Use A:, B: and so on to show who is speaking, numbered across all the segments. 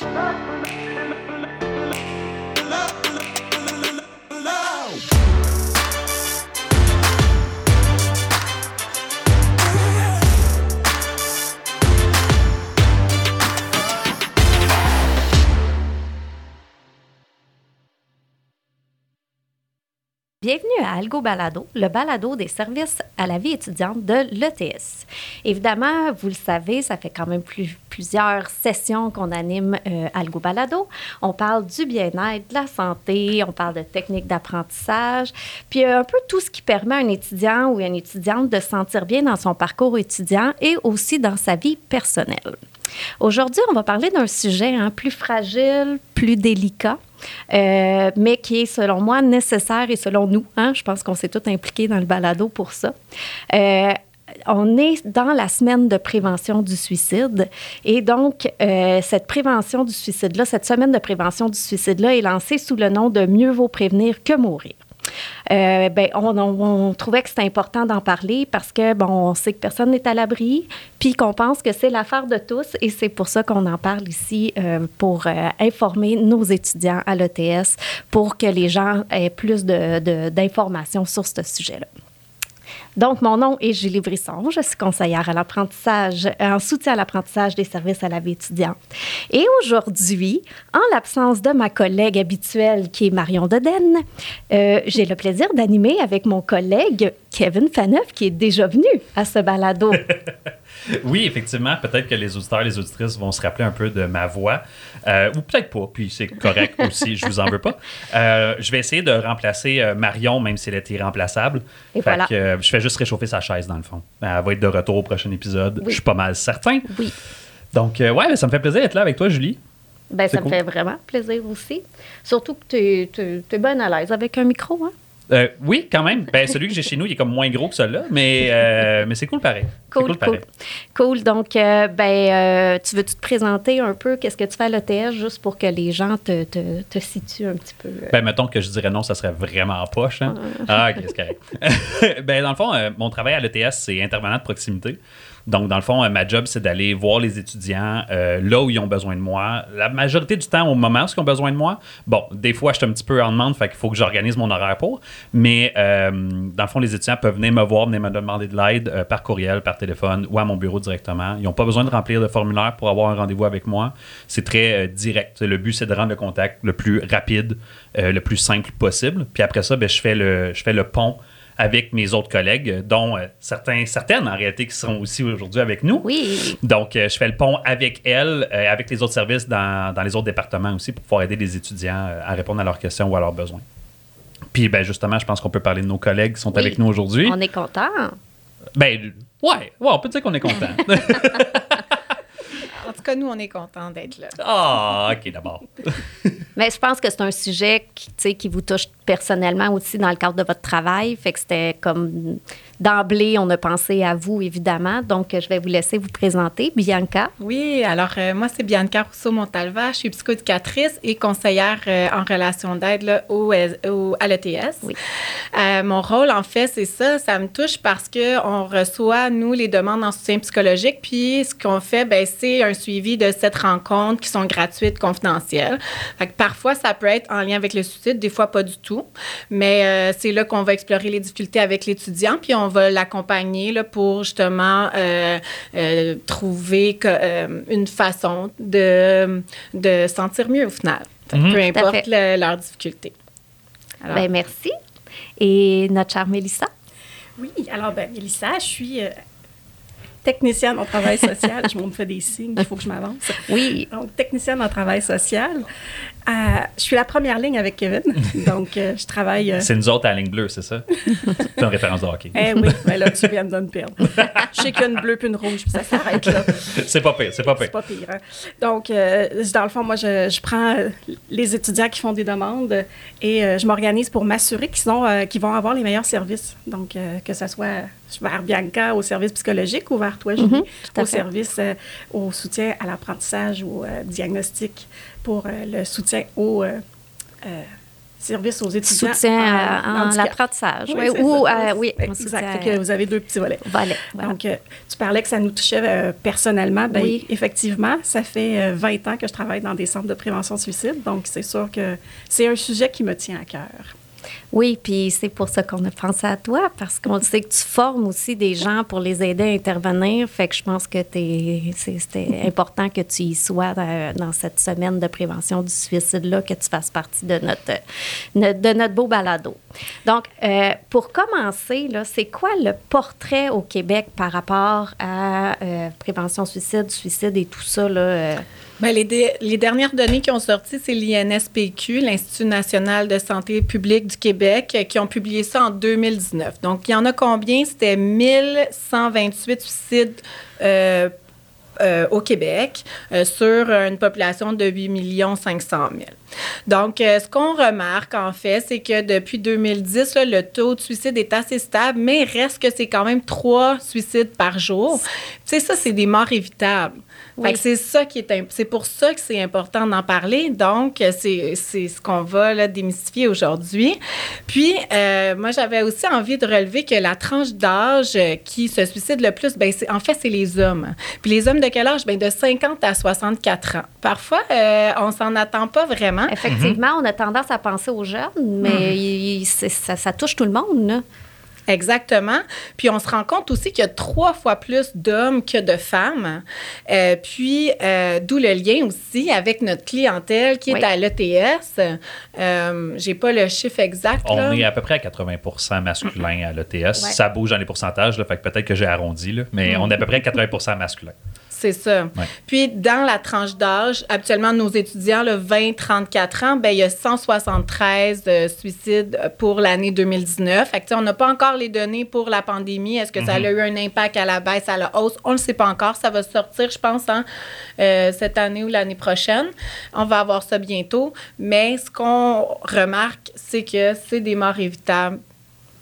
A: Thank you. Bienvenue à Algo Balado, le balado des services à la vie étudiante de l'ETS. Évidemment, vous le savez, ça fait quand même plusieurs sessions qu'on anime euh, Algo Balado. On parle du bien-être, de la santé, on parle de techniques d'apprentissage, puis un peu tout ce qui permet à un étudiant ou une étudiante de se sentir bien dans son parcours étudiant et aussi dans sa vie personnelle. Aujourd'hui, on va parler d'un sujet hein, plus fragile, plus délicat, euh, mais qui est, selon moi, nécessaire et selon nous, hein, je pense qu'on s'est tous impliqués dans le balado pour ça. Euh, on est dans la semaine de prévention du suicide. Et donc, euh, cette prévention du suicide-là, cette semaine de prévention du suicide-là est lancée sous le nom de Mieux vaut prévenir que mourir. Euh, ben, on, trouvait que c'était important d'en parler parce que, bon, on sait que personne n'est à l'abri, puis qu'on pense que c'est l'affaire de tous et c'est pour ça qu'on en parle ici euh, pour euh, informer nos étudiants à l'ETS pour que les gens aient plus d'informations sur ce sujet-là. Donc, mon nom est Julie Brisson. Je suis conseillère à l'apprentissage, en soutien à l'apprentissage des services à la vie étudiante. Et aujourd'hui, en l'absence de ma collègue habituelle qui est Marion Deden, euh, j'ai le plaisir d'animer avec mon collègue Kevin Faneuf qui est déjà venu à ce balado.
B: oui, effectivement, peut-être que les auditeurs et les auditrices vont se rappeler un peu de ma voix, euh, ou peut-être pas, puis c'est correct aussi, je vous en veux pas. Euh, je vais essayer de remplacer Marion, même si elle est irremplaçable. Et voilà. je fais juste réchauffer sa chaise, dans le fond. Elle va être de retour au prochain épisode. Je suis pas mal certain.
A: Oui.
B: Donc, euh, ouais, ça me fait plaisir d'être là avec toi, Julie.
A: Ben, ça me fait vraiment plaisir aussi. Surtout que tu es, es, bien à l'aise avec un micro, hein?
B: Euh, oui, quand même. Ben, celui que j'ai chez nous, il est comme moins gros que celui-là, mais, euh, mais c'est cool pareil.
A: Cool, cool, cool. Donc, euh, ben, tu veux-tu te présenter un peu? Qu'est-ce que tu fais à l'ETS juste pour que les gens te, te, te, situent un petit peu?
B: Ben, mettons que je dirais non, ça serait vraiment poche. Hein? Ah, ok, c'est correct. ben, dans le fond, mon travail à l'ETS, c'est intervenant de proximité. Donc, dans le fond, euh, ma job, c'est d'aller voir les étudiants euh, là où ils ont besoin de moi. La majorité du temps, au moment où ils ont besoin de moi. Bon, des fois, je suis un petit peu en demande, fait qu'il faut que j'organise mon horaire pour. Mais, euh, dans le fond, les étudiants peuvent venir me voir, venir me demander de l'aide par courriel, par téléphone ou à mon bureau directement. Ils n'ont pas besoin de remplir de formulaire pour avoir un rendez-vous avec moi. C'est très direct. Le but, c'est de rendre le contact le plus rapide, le plus simple possible. Puis après ça, ben, je, fais le, je fais le pont avec mes autres collègues, dont euh, certains, certaines en réalité qui sont aussi aujourd'hui avec nous.
A: Oui.
B: Donc, euh, je fais le pont avec elles, euh, avec les autres services dans, dans, les autres départements aussi pour pouvoir aider les étudiants à répondre à leurs questions ou à leurs besoins. Puis, ben, justement, je pense qu'on peut parler de nos collègues qui sont avec nous aujourd'hui.
A: On est content.
B: Ben, ouais, ouais, on peut dire qu'on est content.
C: tout cas, nous, on est content d'être là.
B: Ah, OK, d'abord.
A: Mais je pense que c'est un sujet qui, qui vous touche personnellement aussi dans le cadre de votre travail. Fait que c'était comme d'emblée, on a pensé à vous, évidemment. Donc, je vais vous laisser vous présenter. Bianca.
C: Oui, alors euh, moi, c'est Bianca Rousseau-Montalva. Je suis psychoéducatrice et conseillère euh, en relation d'aide au, au, à l'ETS.
A: Oui.
C: Euh, mon rôle, en fait, c'est ça. Ça me touche parce qu'on reçoit, nous, les demandes en soutien psychologique. Puis, ce qu'on fait, ben, c'est un suivi de cette rencontre qui sont gratuites, confidentielles. Fait que parfois, ça peut être en lien avec le suicide, des fois pas du tout. Mais c'est là qu'on va explorer les difficultés avec l'étudiant, puis on va l'accompagner là, pour justement euh, euh, trouver une façon de, de sentir mieux au final. Mhm. Peu importe leurs difficultés.
A: Ben, merci. Et notre chère Mélissa?
D: Oui, alors, ben, Mélissa, je suis technicienne en travail social. je me fais des signes, il faut que je m'avance.
A: Oui.
D: Donc, technicienne en travail social. Euh, je suis la première ligne avec Kevin. Donc, euh, je travaille. Euh,
B: c'est nous autres à la ligne bleue, c'est ça? c'est une référence de hockey.
D: Eh oui, mais là, tu viens de me perdre. je sais qu'une bleue puis une rouge, puis ça s'arrête là.
B: c'est pas pire, c'est pas pire.
D: C'est pas pire. Hein? Donc, dans le fond, moi, je, je, prends les étudiants qui font des demandes et je m'organise pour m'assurer qu'ils, qu'ils vont avoir les meilleurs services. Donc, que ce soit vers Bianca au service psychologique ou vers toi, Julie, mm-hmm, au service, au soutien à l'apprentissage ou au diagnostic pour euh, le soutien au, euh, euh, service aux étudiants.
A: Soutien
D: en
A: à,
D: handicap.
A: l'apprentissage.
D: Oui,
A: Oui, ou, euh, oui,
D: exact. que vous avez deux petits volets.
A: Voilà.
D: Donc, euh, tu parlais que ça nous touchait euh, personnellement. Ben,
A: Oui.
D: Effectivement, ça fait euh, 20 ans que je travaille dans des centres de prévention de suicide. Donc, c'est sûr que c'est un sujet qui me tient à cœur.
A: Oui, puis c'est pour ça qu'on a pensé à toi, parce qu'on sait que tu formes aussi des gens pour les aider à intervenir. Fait que je pense que c'était important que tu y sois dans, dans cette semaine de prévention du suicide-là, que tu fasses partie de notre, notre- de notre beau balado. Donc, euh, pour commencer, c'est quoi le portrait au Québec par rapport à euh, prévention suicide, suicide et tout ça? Là, euh?
C: Ben, les, dernières données qui ont sorti, c'est l'INSPQ, l'Institut national de santé publique du Québec, qui ont publié ça en 2019. Donc, il y en a combien? C'était 1128 suicides euh, euh, au Québec euh, sur une population de 8 500 000. Donc, ce qu'on remarque, en fait, c'est que depuis 2010, là, le taux de suicide est assez stable, mais reste que c'est quand même trois suicides par jour. Tu sais, ça, c'est des morts évitables.
A: Oui.
C: c'est ça qui est c'est pour ça que c'est important d'en parler. Donc c'est ce qu'on va là, démystifier aujourd'hui. Puis euh, moi j'avais aussi envie de relever que la tranche d'âge qui se suicide le plus ben c'est en fait c'est les hommes. Puis les hommes de quel âge? Ben de 50 à 64 ans. Parfois euh, on s'en attend pas vraiment.
A: Effectivement, on a tendance à penser aux jeunes, mais il- c'est- ça, ça touche tout le monde. Là.
C: Exactement. Puis on se rend compte aussi qu'il y a trois fois plus d'hommes que de femmes. Euh, puis euh, d'où le lien aussi avec notre clientèle qui
A: Oui.
C: est à l'ETS. Euh, J'ai pas le chiffre exact.
B: On
C: là.
B: est à peu près à 80% masculin à l'ETS.
A: Ouais.
B: Ça bouge dans les pourcentages, là, fait que peut-être que j'ai arrondi, là, mais on est à peu près à 80% masculin.
C: C'est ça.
B: Ouais.
C: Puis, dans la tranche d'âge, habituellement, nos étudiants, le 20-34 ans, ben, il y a 173 euh, suicides pour l'année 2019. Fait que, tu sais, on n'a pas encore les données pour la pandémie. Est-ce que ça a eu un impact à la baisse, à la hausse? On ne le sait pas encore. Ça va sortir, je pense, hein, euh, cette année ou l'année prochaine. On va avoir ça bientôt. Mais ce qu'on remarque, c'est que c'est des morts évitables.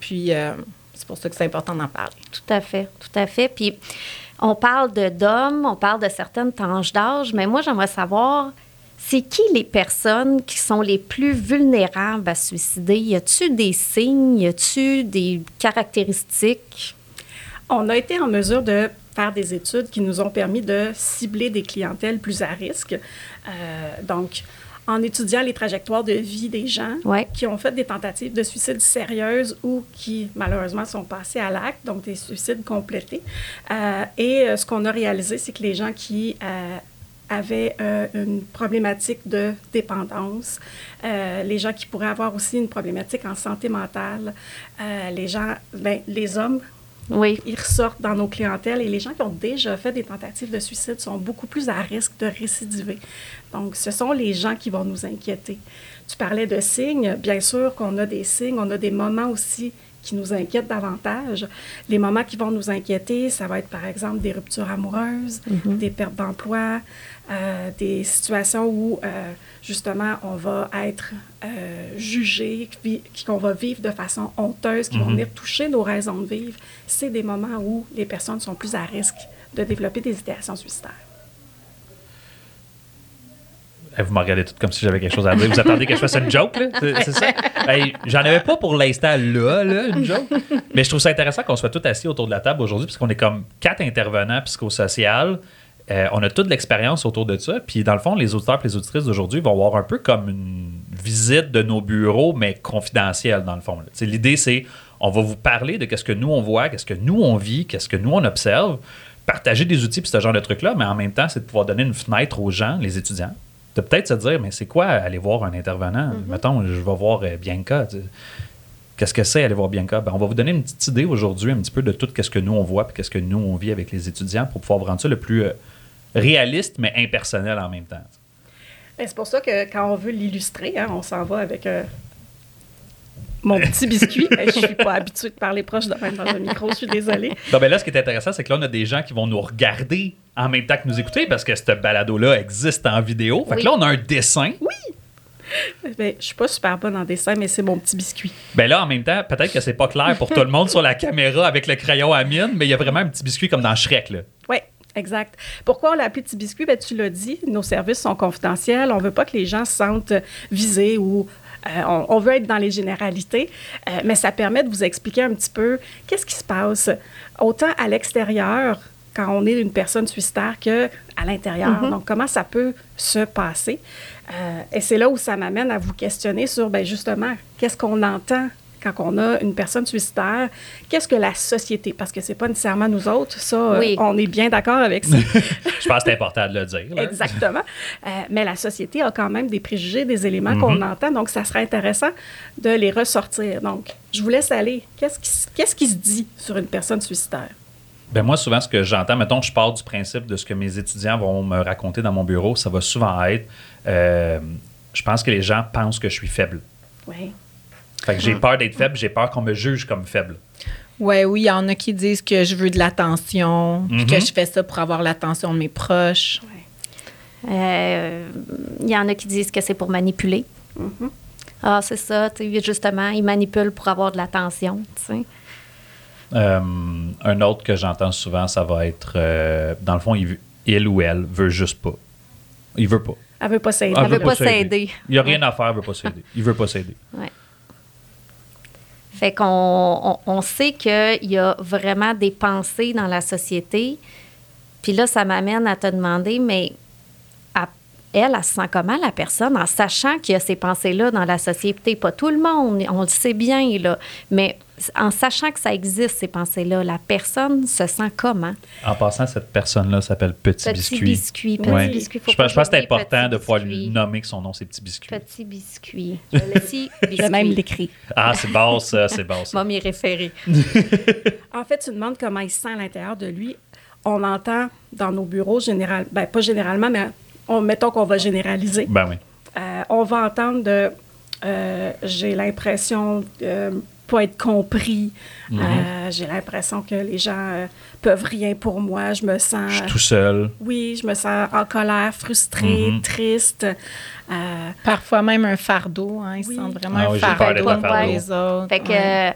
C: Puis, euh, c'est pour ça que c'est important d'en parler.
A: Tout à fait, tout à fait. Puis on parle de d'hommes, on parle de certaines tranches d'âge, mais moi j'aimerais savoir, c'est qui les personnes qui sont les plus vulnérables à suicider? Y a-tu des signes? Y a-tu des caractéristiques?
D: On a été en mesure de faire des études qui nous ont permis de cibler des clientèles plus à risque. Euh, donc, en étudiant les trajectoires de vie des gens
A: Ouais.
D: qui ont fait des tentatives de suicide sérieuses ou qui, malheureusement, sont passés à l'acte, donc des suicides complétés. Euh, et euh, ce qu'on a réalisé, c'est que les gens qui euh, avaient une problématique de dépendance, les gens qui pourraient avoir aussi une problématique en santé mentale, les gens, ben, les hommes
A: Oui,
D: ils ressortent dans nos clientèles et les gens qui ont déjà fait des tentatives de suicide sont beaucoup plus à risque de récidiver. Donc, ce sont les gens qui vont nous inquiéter. Tu parlais de signes. Bien sûr qu'on a des signes, on a des moments aussi qui nous inquiètent davantage. Les moments qui vont nous inquiéter, ça va être par exemple des ruptures amoureuses, des pertes d'emploi, euh, des situations où euh, justement on va être euh, jugé, qu'on va vivre de façon honteuse, qui vont venir toucher nos raisons de vivre. C'est des moments où les personnes sont plus à risque de développer des idéations suicidaires.
B: Eh, Vous me regardez tout comme si j'avais quelque chose à dire. Vous attendez que je fasse une joke, là? C'est ça? J'en avais pas pour l'instant là, là, une joke. Mais je trouve ça intéressant qu'on soit tous assis autour de la table aujourd'hui, parce qu'on est comme quatre intervenants psychosociaux. Euh, on a toute l'expérience autour de ça. Puis, dans le fond, les auditeurs et les auditrices d'aujourd'hui vont avoir un peu comme une visite de nos bureaux, mais confidentielle, dans le fond. L'idée, c'est on va vous parler de qu'est-ce que nous, on voit, qu'est-ce que nous, on vit, qu'est-ce que nous, on observe, partager des outils puis ce genre de trucs-là, mais en même temps, c'est de pouvoir donner une fenêtre aux gens, les étudiants, de peut-être se dire, mais c'est quoi aller voir un intervenant? Mettons, je vais voir euh, Bianca. Qu'est-ce que c'est aller voir Bianca? Ben, on va vous donner une petite idée aujourd'hui, un petit peu de tout ce que nous on voit, puis qu'est-ce que nous on vit avec les étudiants pour pouvoir rendre ça le plus euh, réaliste, mais impersonnel en même temps.
D: Ben, c'est pour ça que quand on veut l'illustrer, hein, on s'en va avec euh, mon petit biscuit. Ben, je suis pas habituée de parler proche de même dans un micro, je suis désolée.
B: Non, ben là, ce qui est intéressant, c'est que là, on a des gens qui vont nous regarder en même temps que nous écouter parce que ce balado-là existe en vidéo. Fait que
A: Oui.
B: là, on a un dessin.
D: Ben, je suis pas super bonne en dessin, mais c'est mon petit biscuit.
B: Ben là, en même temps, peut-être que c'est pas clair pour tout le monde sur la caméra avec le crayon à mine, mais il y a vraiment un petit biscuit comme dans Shrek, là.
D: Oui, exact. Pourquoi on l'a appelé petit biscuit? Ben, tu l'as dit, nos services sont confidentiels. On veut pas que les gens se sentent visés ou Euh, on, on veut être dans les généralités, euh, mais ça permet de vous expliquer un petit peu qu'est-ce qui se passe autant à l'extérieur quand on est une personne suicidaire que à l'intérieur. Donc, comment ça peut se passer? Euh, et c'est là où ça m'amène à vous questionner sur, ben justement, qu'est-ce qu'on entend quand on a une personne suicidaire? Qu'est-ce que la société? Parce que c'est pas nécessairement nous autres, ça, euh,
A: Oui.
D: on est bien d'accord avec ça.
B: Je pense que c'est important de le dire. là.
D: Exactement. Euh, mais la société a quand même des préjugés, des éléments qu'on entend, donc ça serait intéressant de les ressortir. Donc, je vous laisse aller. Qu'est-ce qui, qu'est-ce qui se dit sur une personne suicidaire?
B: Ben moi, souvent, ce que j'entends, mettons, je pars du principe de ce que mes étudiants vont me raconter dans mon bureau, ça va souvent être euh, je pense que les gens pensent que je suis faible.
D: Oui.
B: Fait que j'ai peur d'être faible, j'ai peur qu'on me juge comme faible.
C: Ouais, oui, il y en a qui disent que je veux de l'attention, puis que je fais ça pour avoir l'attention de mes proches.
A: Euh, Il y en a qui disent que c'est pour manipuler.
D: Mhm.
A: Ah, c'est ça, justement, ils manipulent pour avoir de l'attention, tu sais.
B: Euh, un autre que j'entends souvent, ça va être, euh, dans le fond, il, veut- il ou elle veut juste pas. Il veut pas.
D: Elle veut pas s'aider.
A: Elle veut pas s'aider.
B: Il n'y a rien à faire, il veut pas s'aider. Il veut pas s'aider.
A: Ouais. Fait qu'on on, sait qu'il y a vraiment des pensées dans la société. Puis là, ça m'amène à te demander, mais elle, elle se sent comment, la personne, en sachant qu'il y a ces pensées-là dans la société? Pas tout le monde, on le sait bien, là. Mais en sachant que ça existe, ces pensées-là, la personne se sent comment?
B: En passant, cette personne-là s'appelle Petit,
A: Petit
B: Biscuit.
A: biscuit, petit
B: Ouais.
A: biscuit. Faut
B: Je
A: pas
B: pense, je pense que c'est important
A: petit
B: de pouvoir
A: biscuit.
B: lui nommer que son nom, c'est Petit Biscuit.
A: Petit biscuit. Petit biscuit.
D: Je même l'écrire.
B: Ah, c'est bon, ça, c'est bon, ça.
A: Moi, m'y référer.
D: En fait, tu demandes comment il se sent à l'intérieur de lui. On entend dans nos bureaux, général, ben, pas généralement, mais on, mettons qu'on va généraliser.
B: Ben oui.
D: Euh, on va entendre de euh, j'ai l'impression de pas être compris.
B: Mhm.
D: Euh, j'ai l'impression que les gens euh, peuvent rien pour moi. Je me sens.
B: Je suis tout seul.
D: Oui, je me sens en colère, frustrée,
B: Mhm.
D: triste. Euh,
C: Parfois même un fardeau. Hein, ils
D: Oui.
C: se sentent vraiment
B: Ah
C: un
B: oui,
C: fardeau pour les autres.
A: Fait que,
C: Ouais.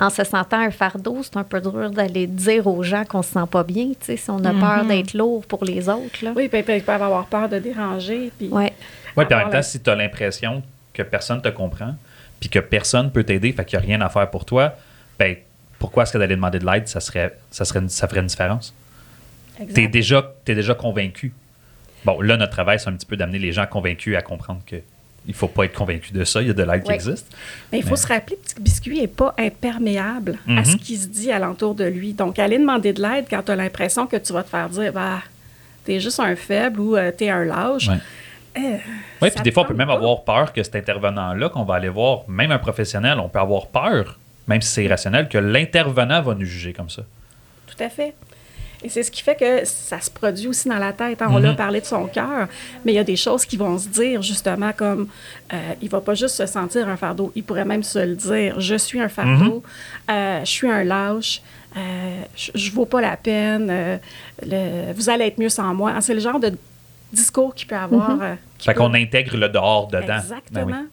A: en se sentant un fardeau, c'est un peu dur d'aller dire aux gens qu'on se sent pas bien, tu sais, si on a
C: Mhm.
A: peur d'être lourd pour les autres, là.
D: oui, puis ils peuvent avoir peur de déranger. Puis,
A: Ouais.
B: Oui, puis en même temps,
D: la-
B: si tu as l'impression que personne te comprend, puis que personne peut t'aider, fait qu'il n'y a rien à faire pour toi, ben pourquoi est-ce que d'aller demander de l'aide, ça serait, ça serait, ça ferait une différence? Tu es déjà, t'es déjà convaincu. Bon, là, notre travail, c'est un petit peu d'amener les gens convaincus à comprendre que il faut pas être convaincu de ça. Il y a de l'aide qui existe.
D: Mais il faut
B: Mais-
D: se rappeler que Petit Biscuit n'est pas imperméable à
B: Mhm.
D: ce qui se dit alentour de lui. Donc, aller demander de l'aide quand tu as l'impression que tu vas te faire dire, bah, t'es juste un faible ou euh, t'es un lâche.
B: Ouais.
D: Euh,
B: Oui, puis des fois, on peut même
D: pas.
B: avoir peur que cet intervenant-là, qu'on va aller voir, même un professionnel, on peut avoir peur, même si c'est irrationnel, que l'intervenant va nous juger comme ça.
D: Tout à fait. Et c'est ce qui fait que ça se produit aussi dans la tête. hein. On
B: Mhm.
D: a parlé de son cœur, mais il y a des choses qui vont se dire justement comme euh, il va pas juste se sentir un fardeau, il pourrait même se le dire je suis un fardeau,
B: Mhm.
D: euh, je suis un lâche, euh, je, je vaux pas la peine, euh, le- vous allez être mieux sans moi. C'est le genre de discours qu'il peut avoir. euh, qui
B: Fait
D: peut-
B: qu'on intègre le dehors dedans.
D: Exactement.
B: Ben oui.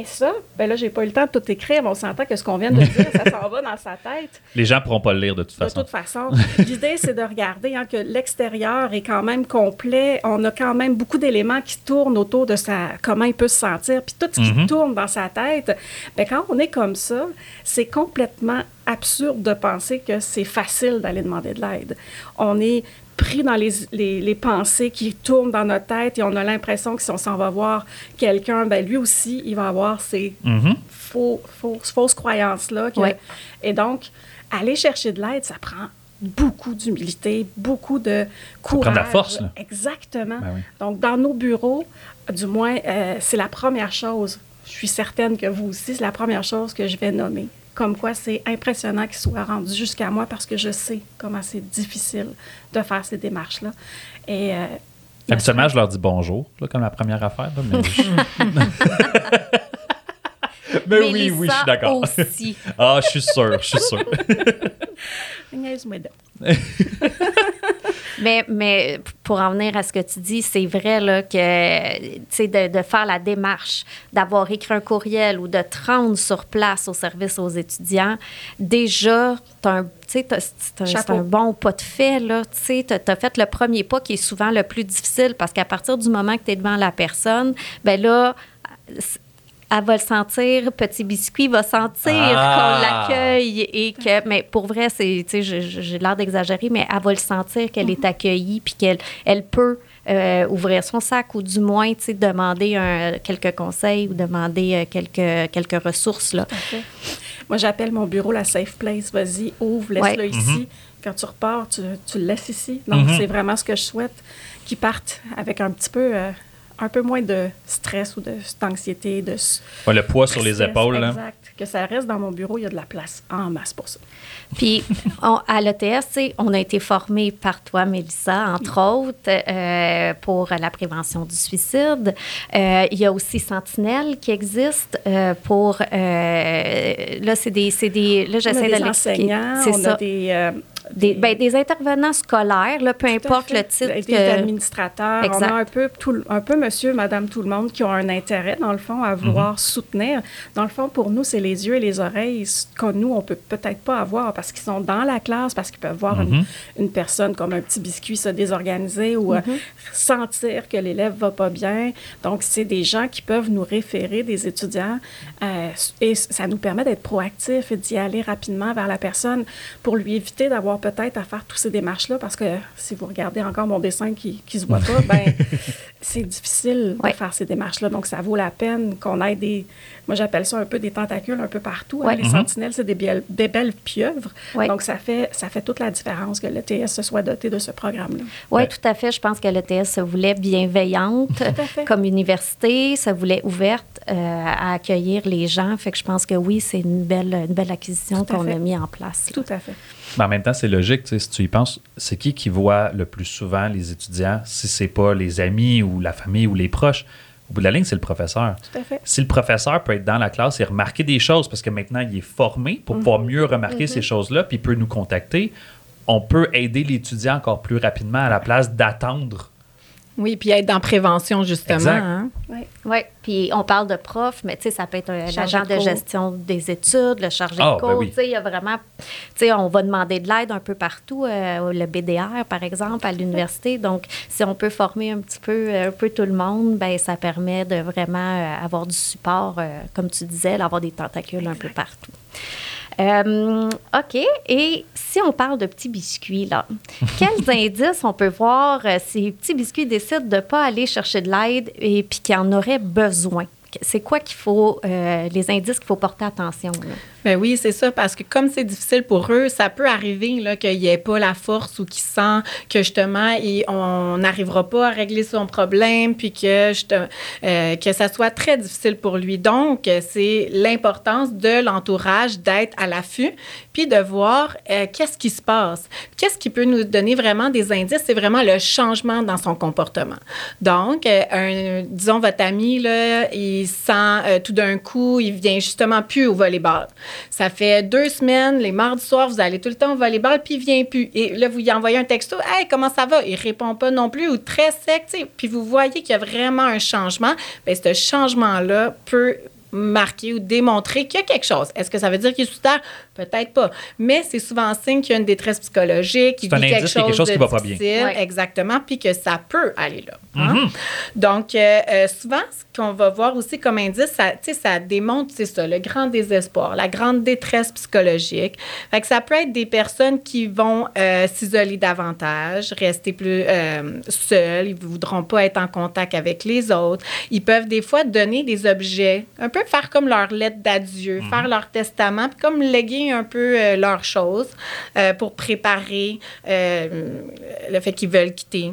D: Et ça, ben là, j'ai pas eu le temps de tout écrire, mais on s'entend que ce qu'on vient de dire, ça s'en va dans sa tête.
B: Les gens pourront pas le lire de toute
D: De
B: façon.
D: toute façon, l'idée, c'est de regarder hein, que l'extérieur est quand même complet. On a quand même beaucoup d'éléments qui tournent autour de sa, comment il peut se sentir. Puis tout ce qui
B: Mhm.
D: tourne dans sa tête, ben, quand on est comme ça, c'est complètement absurde de penser que c'est facile d'aller demander de l'aide. On est pris dans les, les, les pensées qui tournent dans notre tête et on a l'impression que si on s'en va voir quelqu'un, ben lui aussi, il va avoir ses
B: Mhm.
D: faux, fausses, fausses croyances-là. Et donc, aller chercher de l'aide, ça prend beaucoup d'humilité, beaucoup de courage.
B: prendre de la force, là.
D: Exactement.
B: Ben oui.
D: Donc, dans nos bureaux, du moins, euh, c'est la première chose. Je suis certaine que vous aussi, c'est la première chose que je vais nommer. Comme quoi, c'est impressionnant qu'il soit rendu jusqu'à moi parce que je sais comment c'est difficile de faire ces démarches-là. Et euh,
B: Habituellement, je leur dis bonjour, là, comme la première affaire. là, mais mais oui, oui, je suis d'accord.
A: aussi.
B: ah, je suis sûr, je suis sûr.
A: Mais, mais pour en venir à ce que tu dis, c'est vrai là, que tu sais, de, de faire la démarche, d'avoir écrit un courriel ou de te rendre sur place au service aux étudiants, déjà, tu un, c'est un, un bon pas de fait. Tu as, fait le premier pas qui est souvent le plus difficile parce qu'à partir du moment que tu es devant la personne, ben là, elle va le sentir, petit biscuit va sentir
B: Ah!
A: qu'on l'accueille et que, mais pour vrai, c'est, j'ai l'air d'exagérer, mais elle va le sentir qu'elle est accueillie puis qu'elle elle peut euh, ouvrir son sac ou du moins, tu sais, demander un- quelques conseils ou demander euh, quelques, quelques ressources, là.
D: Moi, j'appelle mon bureau la safe place. Vas-y, ouvre, laisse-le
A: Ouais.
D: ici. Quand tu repars, tu, tu le laisses ici. Donc,
B: Mhm.
D: c'est vraiment ce que je souhaite, qu'ils partent avec un petit peu, euh, un peu moins de stress ou de- d'anxiété, de
B: Ouais, le poids sur les épaules. là.
D: Exact. Que ça reste dans mon bureau, il y a de la place en masse pour ça.
A: Puis on- à l'ETS, on a été formé par toi, Mélissa, entre autres, euh, pour la prévention du suicide. Euh, il y a aussi Sentinelle qui existe euh, pour. euh, là, c'est des, c'est des. Là, j'essaie de l'expliquer.
D: on
A: ça.
D: a des, euh,
A: Des, ben, des intervenants scolaires, là, peu importe le titre.
D: Des
A: que-
D: administrateurs.
A: Exact.
D: On a un peu, tout, un peu monsieur, madame, tout le monde qui ont un intérêt, dans le fond, à vouloir soutenir. Dans le fond, pour nous, c'est les yeux et les oreilles que nous, on peut peut-être pas avoir parce qu'ils sont dans la classe, parce qu'ils peuvent voir une, une personne comme un petit biscuit se désorganiser ou euh, sentir que l'élève va pas bien. Donc, c'est des gens qui peuvent nous référer, des étudiants, euh, et ça nous permet d'être proactifs et d'y aller rapidement vers la personne pour lui éviter d'avoir peut-être à faire toutes ces démarches-là, parce que si vous regardez encore mon dessin qui ne se voit pas, ben c'est difficile
A: Ouais.
D: de faire ces démarches-là. Donc, ça vaut la peine qu'on ait des... Moi, j'appelle ça un peu des tentacules un peu partout. hein. Les
B: Mhm.
D: sentinelles, c'est des, biel- des belles pieuvres.
A: Ouais.
D: Donc, ça fait, ça fait toute la différence que l'ETS se soit doté de ce programme-là.
A: Oui,
B: Ouais.
A: tout à fait. Je pense que l'ETS se voulait bienveillante comme université, se voulait ouverte euh, à accueillir les gens. Fait que je pense que oui, c'est une belle, une belle acquisition qu'on a mis en place. là.
D: Tout à fait.
B: Mais en même temps, c'est logique, tu sais, si tu y penses, c'est qui qui voit le plus souvent les étudiants si c'est pas les amis ou la famille ou les proches? Au bout de la ligne, c'est le professeur.
D: Tout à fait.
B: Si le professeur peut être dans la classe et remarquer des choses, parce que maintenant, il est formé pour pouvoir mieux remarquer ces choses-là, puis il peut nous contacter, on peut aider l'étudiant encore plus rapidement à la place d'attendre.
C: Oui, puis être dans prévention, justement.
B: Exact.
C: hein.
A: Oui, puis on parle de prof, mais tu sais, ça peut être un
D: Chargé
A: agent
D: de
A: de gestion des études, le chargé
B: Ah,
A: de
B: ben
A: cours.
B: oui.
A: Tu sais, il y a vraiment. Tu sais, on va demander de l'aide un peu partout, euh, le BDR, par exemple, à l'université. Donc, si on peut former un petit peu, un peu tout le monde, ben ça permet de vraiment euh, avoir du support, euh, comme tu disais, d'avoir des tentacules un peu partout. Euh, OK. Et si on parle de petits biscuits, là, quels indices on peut voir euh, si petits biscuits décident de ne pas aller chercher de l'aide et puis qu'ils en auraient besoin? C'est quoi qu'il faut, euh, les indices qu'il faut porter attention? là?
C: Ben oui, c'est ça, parce que comme c'est difficile pour eux, ça peut arriver qu'il n'y ait pas la force ou qu'ils sentent que justement, il- on n'arrivera pas à régler son problème, puis que, euh, que ça soit très difficile pour lui. Donc, c'est l'importance de l'entourage d'être à l'affût, puis de voir euh, qu'est-ce qui se passe. Qu'est-ce qui peut nous donner vraiment des indices? C'est vraiment le changement dans son comportement. Donc, disons, votre ami, là, il sent euh, tout d'un coup, il vient justement plus au volleyball. Ça fait deux semaines, les mardis soirs, vous allez tout le temps au volleyball, puis il vient plus. Et là, vous lui envoyez un texto, Hey, comment ça va? Il répond pas non plus, ou très sec, tu sais. Puis vous voyez qu'il y a vraiment un changement. Bien, ce changement-là peut marquer ou démontrer qu'il y a quelque chose. Est-ce que ça veut dire qu'il est sous terre? Peut-être pas. Mais c'est souvent signe qu'il y a une détresse psychologique, qu'il
B: C'est un
C: vit quelque
B: indice qu'il y a
C: chose,
B: quelque chose
C: de
B: qui va pas bien.
A: Ouais.
C: Exactement, puis que ça peut aller là. hein? Donc, euh, euh, souvent, ce qu'on va voir aussi comme indice, ça, tu sais, ça démontre, c'est ça, le grand désespoir, la grande détresse psychologique. Fait que ça peut être des personnes qui vont euh, s'isoler davantage, rester plus euh, seules, ils ne voudront pas être en contact avec les autres. Ils peuvent des fois donner des objets, un peu faire comme leur lettre d'adieu, faire leur testament, puis comme léguer un peu euh, leurs choses euh, pour préparer euh, le fait qu'ils veulent quitter.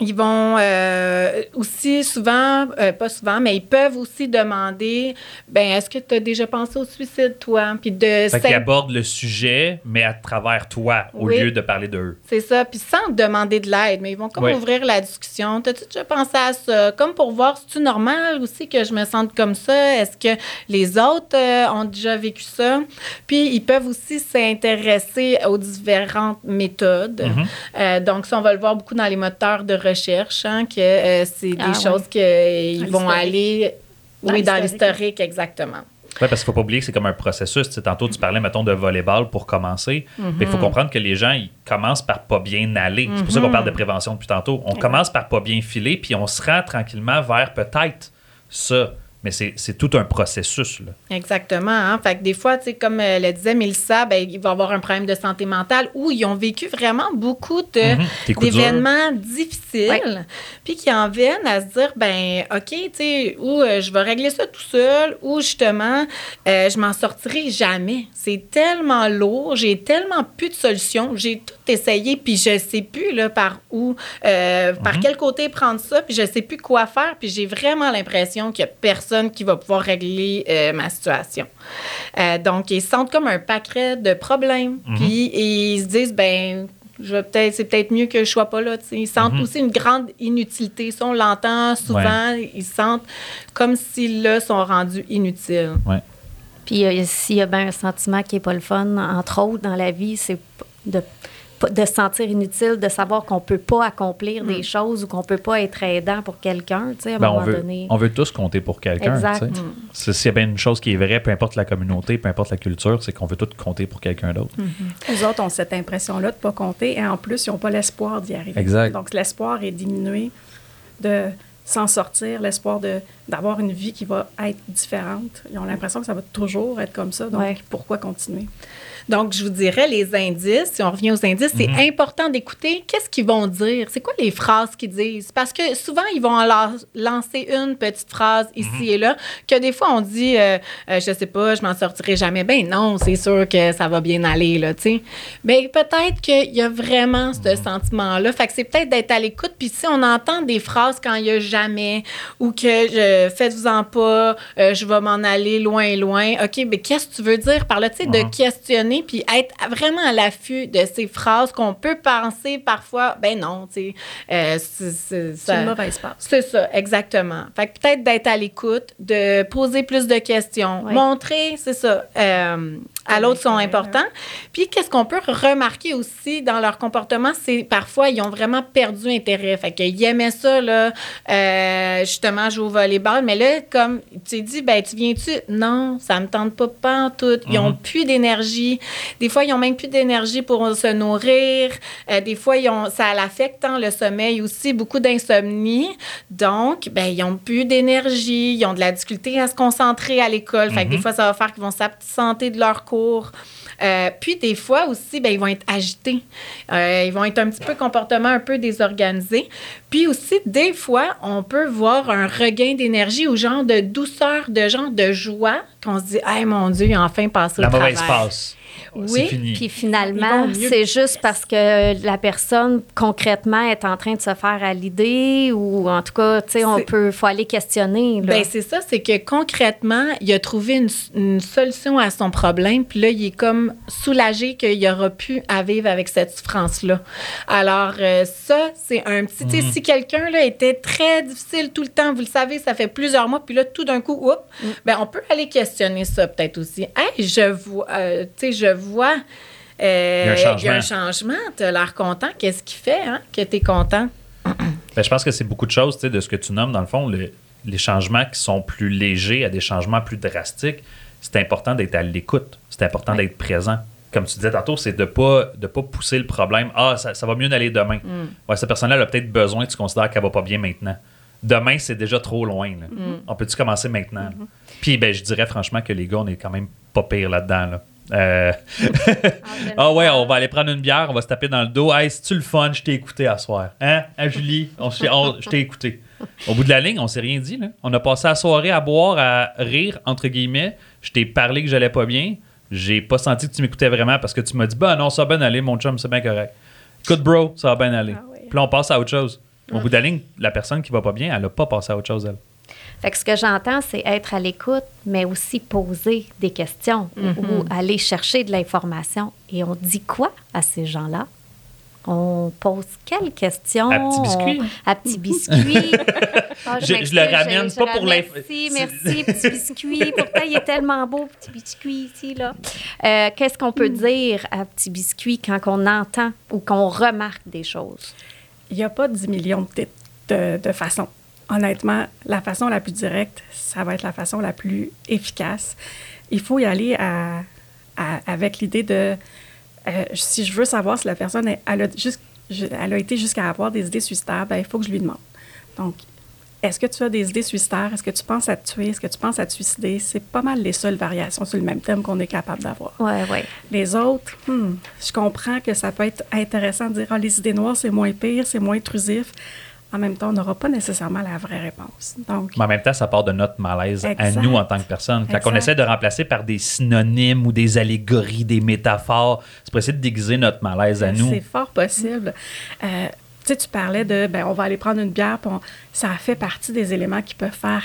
C: Ils vont euh, aussi souvent, euh, pas souvent, mais ils peuvent aussi demander ben est-ce que tu as déjà pensé au suicide, toi? Puis de
B: Fait qu'ils abordent le sujet, mais à travers toi, au lieu de parler d'eux.
C: C'est ça, puis sans demander de l'aide, mais ils vont comme ouvrir la discussion. T'as-tu déjà pensé à ça? Comme pour voir si c'est normal aussi que je me sente comme ça? Est-ce que les autres euh, ont déjà vécu ça? Puis ils peuvent aussi s'intéresser aux différentes méthodes.
B: Mhm.
C: Euh, donc, ça, on va le voir beaucoup dans les moteurs de recherche, hein, que euh, c'est des
A: Ah,
C: choses qu'ils
D: Dans
C: vont aller...
D: Dans
C: oui, dans
D: l'historique.
C: exactement.
B: Oui, parce qu'il ne faut pas oublier que c'est comme un processus. Tu sais, tantôt, tu parlais, mettons, de volleyball pour commencer. Mais il faut comprendre que les gens, ils commencent par pas bien aller. C'est pour ça qu'on parle de prévention depuis tantôt. On commence par pas bien filer, puis on se rend tranquillement vers peut-être ça. Mais c'est c'est tout un processus. Là.
C: Exactement. Hein? Fait que des fois, tu sais, comme euh, le disait Mélissa, ben, il va avoir un problème de santé mentale où ils ont vécu vraiment beaucoup
B: Mhm. Durs.
C: d'événements difficiles, puis qui en viennent à se dire, ben, OK, ou euh, je vais régler ça tout seul, ou justement, euh, je m'en sortirai jamais. C'est tellement lourd, j'ai tellement plus de solutions, j'ai tout essayé, puis je sais plus là, par où, euh, par
B: Mhm.
C: quel côté prendre ça, puis je sais plus quoi faire, puis j'ai vraiment l'impression qu'il a personne qui va pouvoir régler euh, ma situation. Euh, donc, ils se sentent comme un paquet de problèmes,
B: Mhm.
C: puis ils se disent, ben je vais peut-être c'est peut-être mieux que je sois pas là ils sentent
B: Mhm.
C: aussi une grande inutilité ça on l'entend souvent ils se sentent comme s'ils là sont rendus inutiles
B: Ouais.
A: Puis euh, s'il y a bien un sentiment qui n'est pas le fun, entre autres, dans la vie, c'est de, de se sentir inutile, de savoir qu'on ne peut pas accomplir des choses ou qu'on ne peut pas être aidant pour quelqu'un, tu sais, à un
B: Ben, on,
A: moment
B: veut,
A: donné.
B: on veut tous compter pour quelqu'un.
A: Exact.
B: tu sais. C'est- S'il y a bien une chose qui est vraie, peu importe la communauté, peu importe la culture, c'est qu'on veut tous compter pour quelqu'un d'autre.
D: Les autres ont cette impression-là de ne pas compter et en plus, ils n'ont pas l'espoir d'y arriver.
B: Exact.
D: Donc, l'espoir est diminué de s'en sortir, l'espoir de- d'avoir une vie qui va être différente. Ils ont l'impression que ça va toujours être comme ça. Donc,
A: Ouais.
D: pourquoi continuer?
C: Donc, je vous dirais, les indices, si on revient aux indices, c'est
B: Mhm.
C: important d'écouter qu'est-ce qu'ils vont dire. C'est quoi les phrases qu'ils disent? Parce que souvent, ils vont lancer une petite phrase ici
B: Mhm.
C: et là, que des fois, on dit, euh, euh, je sais pas, je m'en sortirai jamais. Ben non, c'est sûr que ça va bien aller, là, tu sais. Mais peut-être qu'il y a vraiment ce
B: Mhm.
C: sentiment-là. Fait que c'est peut-être d'être à l'écoute. Puis si on entend des phrases quand il y a jamais, ou que je faites-vous-en pas, euh, je vais m'en aller loin, loin. OK, mais qu'est-ce que tu veux dire par là? Tu sais, de questionner, puis être vraiment à l'affût de ces phrases qu'on peut penser parfois, ben non, tu sais, euh, c'est-
D: une mauvaise passe.
C: c'est ça, exactement. Fait que peut-être d'être à l'écoute, de poser plus de questions,
A: Ouais.
C: montrer, c'est ça, euh, à l'autre sont importants. Puis qu'est-ce qu'on peut remarquer aussi dans leur comportement, c'est parfois ils ont vraiment perdu intérêt. Fait qu'ils aimaient ça là, euh, justement jouer au volleyball, mais là comme tu dis, ben tu viens-tu? Non, ça me tente pas pas en tout. Ils ont
B: Mhm.
C: plus d'énergie. Des fois ils ont même plus d'énergie pour se nourrir. Euh, des fois ils ont, ça l'affecte hein, le sommeil aussi, beaucoup d'insomnie. Donc ben ils ont plus d'énergie, ils ont de la difficulté à se concentrer à l'école. Fait que des
B: Mhm.
C: fois ça va faire qu'ils vont s'absenter de leur cours. Euh, puis des fois aussi, ben, ils vont être agités. Euh, ils vont être un petit peu comportement un peu désorganisé. Puis aussi, des fois, on peut voir un regain d'énergie ou genre de douceur, de genre de joie, qu'on se dit, hey mon Dieu, il a enfin passé
B: La
C: au
B: mauvaise passe.
C: Oui.
A: Puis finalement, c'est juste parce que la personne concrètement est en train de se faire à l'idée ou en tout cas, tu sais, on peut, faut aller questionner. là.
C: Ben, c'est ça, c'est que concrètement, il a trouvé une, une solution à son problème, puis là, il est comme soulagé qu'il aura pu à vivre avec cette souffrance-là. Alors, euh, ça, c'est un petit. Tu sais,
B: Mhm.
C: si quelqu'un là, était très difficile tout le temps, vous le savez, ça fait plusieurs mois, puis là, tout d'un coup, oups, ben, on peut aller questionner ça peut-être aussi. Hey, je vois, euh, tu sais, je vois. euh,
B: Il y a un changement.
C: Tu as l'air content. Qu'est-ce qui fait hein, que tu es content?
B: Ben, je pense que c'est beaucoup de choses, tu sais, de ce que tu nommes, dans le fond, le- les changements qui sont plus légers à des changements plus drastiques, c'est important d'être à l'écoute, c'est important
A: Ouais.
B: d'être présent. Comme tu disais tantôt, c'est de ne pas, de pas pousser le problème. Ah, ça, ça va mieux d'aller demain. Ouais, cette personne-là elle a peut-être besoin, tu considères qu'elle va pas bien maintenant. Demain, c'est déjà trop loin. là. On peut-tu commencer maintenant? là? Puis, ben, je dirais franchement que les gars, on est quand même pas pire là-dedans. Là. Euh, Ah ouais, on va aller prendre une bière, on va se taper dans le dos. Hey, c'est-tu le fun? Je t'ai écouté à soir. Hein? Hein, Julie? On, s'est- on- je t'ai écouté. Au bout de la ligne, on s'est rien dit. Là. On a passé la soirée à boire, à rire, entre guillemets. Je t'ai parlé que j'allais pas bien. J'ai pas senti que tu m'écoutais vraiment parce que tu m'as dit, bah non, ça va bien aller, mon chum, c'est bien correct. Écoute, bro, ça va bien aller.
D: Ah.
B: Puis là, on passe à autre chose. Au bout de la ligne, la personne qui va pas bien, elle a pas passé à autre chose, elle.
A: Fait que ce que j'entends, c'est être à l'écoute, mais aussi poser des questions ou aller chercher de l'information. Et on dit quoi à ces gens-là? On pose quelles questions?
B: À petit biscuit.
A: On- à petit biscuit. Ah,
B: Je- le ramène pas pour
A: ramène-
B: l'inf-
A: Merci, merci, petit biscuit. Pourtant, il est tellement beau, petit biscuit ici, là. Euh, Qu'est-ce qu'on peut dire à petit biscuit quand on entend ou qu'on remarque des choses?
D: Il n'y a pas 10 millions de, de, de façons. Honnêtement, la façon la plus directe, ça va être la façon la plus efficace. Il faut y aller à, à- avec l'idée de euh, si je veux savoir si la personne elle a, juste- elle a été jusqu'à avoir des idées suicidaires, ben, il faut que je lui demande. Donc, est-ce que tu as des idées suicidaires? Est-ce que tu penses à te tuer? Est-ce que tu penses à te suicider? C'est pas mal les seules variations sur le même thème qu'on est capable d'avoir.
A: Ouais, ouais.
D: Les autres, hmm, je comprends que ça peut être intéressant de dire ah, les idées noires, c'est moins pire, c'est moins intrusif. En même temps, on n'aura pas nécessairement la vraie réponse. Donc,
B: Mais en même temps, ça part de notre malaise à nous en tant que personne. Quand on
D: Exact.
B: essaie de remplacer par des synonymes ou des allégories, des métaphores, c'est pour essayer de déguiser notre malaise à nous.
D: C'est fort possible. Euh, tu sais, tu parlais de, ben, on va aller prendre une bière, on- ça fait partie des éléments qui peuvent faire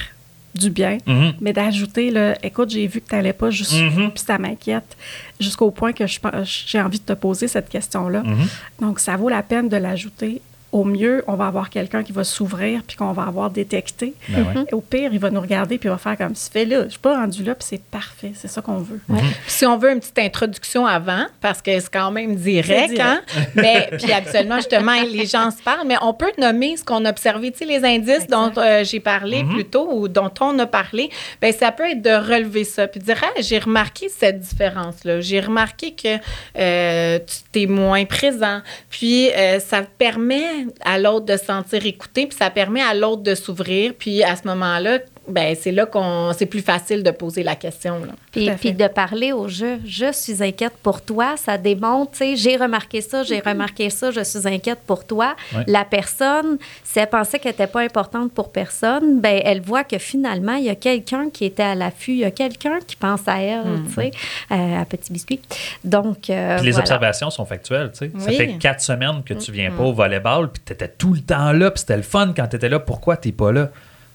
D: du bien,
B: Mhm.
D: mais d'ajouter, là, écoute, j'ai vu que tu n'allais pas, juste,
B: Mhm.
D: puis ça m'inquiète, jusqu'au point que j'ai envie de te poser cette question-là.
B: Mhm.
D: Donc, ça vaut la peine de l'ajouter. Au mieux, on va avoir quelqu'un qui va s'ouvrir puis qu'on va avoir détecté.
B: Ben ouais.
D: Et au pire, il va nous regarder puis il va faire comme si fait là. Je suis pas rendu là puis c'est parfait. C'est ça qu'on veut.
B: Mhm.
C: Puis si on veut une petite introduction avant, parce que c'est quand même direct, hein? mais puis habituellement, justement, les gens se parlent, mais on peut nommer ce qu'on a observé. Tu sais, les indices
D: Exact.
C: dont euh, j'ai parlé
B: Mhm.
C: plus tôt ou dont on a parlé, ben ça peut être de relever ça, puis de dire, Ah, j'ai remarqué cette différence-là. J'ai remarqué que euh, tu es moins présent. Puis euh, ça permet à l'autre de se sentir écouté, puis ça permet à l'autre de s'ouvrir. Puis à ce moment-là, ben c'est là qu'on c'est plus facile de poser la question. Là.
A: Puis, de parler au jeu, je suis inquiète pour toi, ça démontre, tu sais, j'ai remarqué ça, j'ai remarqué ça, je suis inquiète pour toi.
B: Ouais.
A: La personne, si elle pensait qu'elle n'était pas importante pour personne, ben elle voit que finalement, il y a quelqu'un qui était à l'affût, il y a quelqu'un qui pense à elle, tu sais, euh, à Petit Biscuit. Donc, euh,
B: Puis les
A: voilà.
B: observations sont factuelles, tu sais. Ça fait quatre semaines que tu viens pas au volleyball, puis tu étais tout le temps là, puis c'était le fun quand tu étais là. Pourquoi tu pas là?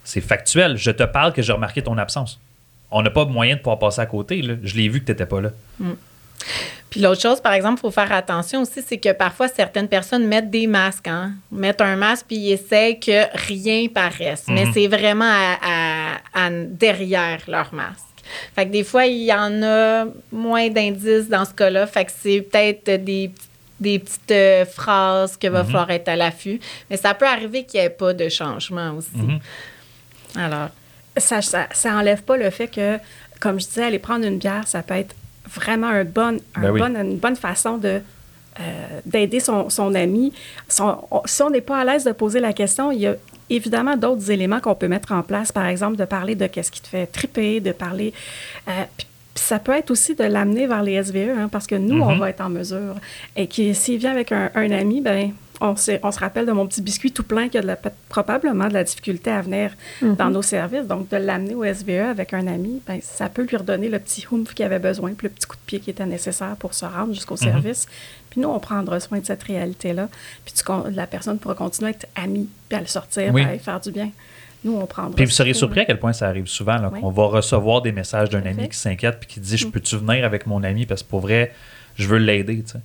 B: C'est factuel. Je te parle que j'ai remarqué ton absence. On n'a pas moyen de pouvoir passer à côté. Là. Je l'ai vu que tu pas là.
C: Puis l'autre chose, par exemple, il faut faire attention aussi, c'est que parfois certaines personnes mettent des masques, hein? mettent un masque puis ils essaient que rien paraisse. Mais
B: Mhm.
C: c'est vraiment à- à- à- derrière leur masque. Fait que des fois, il y en a moins d'indices dans ce cas-là. Fait que c'est peut-être des, des petites euh, phrases qu'il va
B: Mhm.
C: falloir être à l'affût. Mais ça peut arriver qu'il n'y ait pas de changement aussi.
B: Mhm.
C: Alors,
D: ça, ça, ça enlève pas le fait que, comme je disais, aller prendre une bière, ça peut être vraiment un bon, un
B: Ben oui.
D: bon- une bonne façon de euh, d'aider son, son ami. Son- on- si on n'est pas à l'aise de poser la question, il y a évidemment d'autres éléments qu'on peut mettre en place. Par exemple, de parler de qu'est-ce qui te fait triper, de parler. euh, puis- ça peut être aussi de l'amener vers les SVE, hein, parce que nous, on
B: Mhm.
D: va être en mesure. Et qui, s'il vient avec un, un ami, ben on, se rappelle de mon petit biscuit tout plein qui a de la- probablement de la difficulté à venir dans nos services. Donc, de l'amener au SVE avec un ami, ben, ça peut lui redonner le petit oomph qu'il avait besoin, puis le petit coup de pied qui était nécessaire pour se rendre jusqu'au service. Puis nous, on prendra soin de cette réalité-là. Puis tu la personne pourra continuer à être amie, puis à le sortir,
B: Oui.
D: puis à y faire du bien. Nous, on prendra
B: Puis vous seriez
D: ça.
B: surpris à quel point ça arrive souvent, là,
D: Oui.
B: qu'on va recevoir des messages d'un ami qui s'inquiète puis qui dit Je peux-tu venir avec mon ami? Parce que pour vrai, je veux l'aider. tu sais.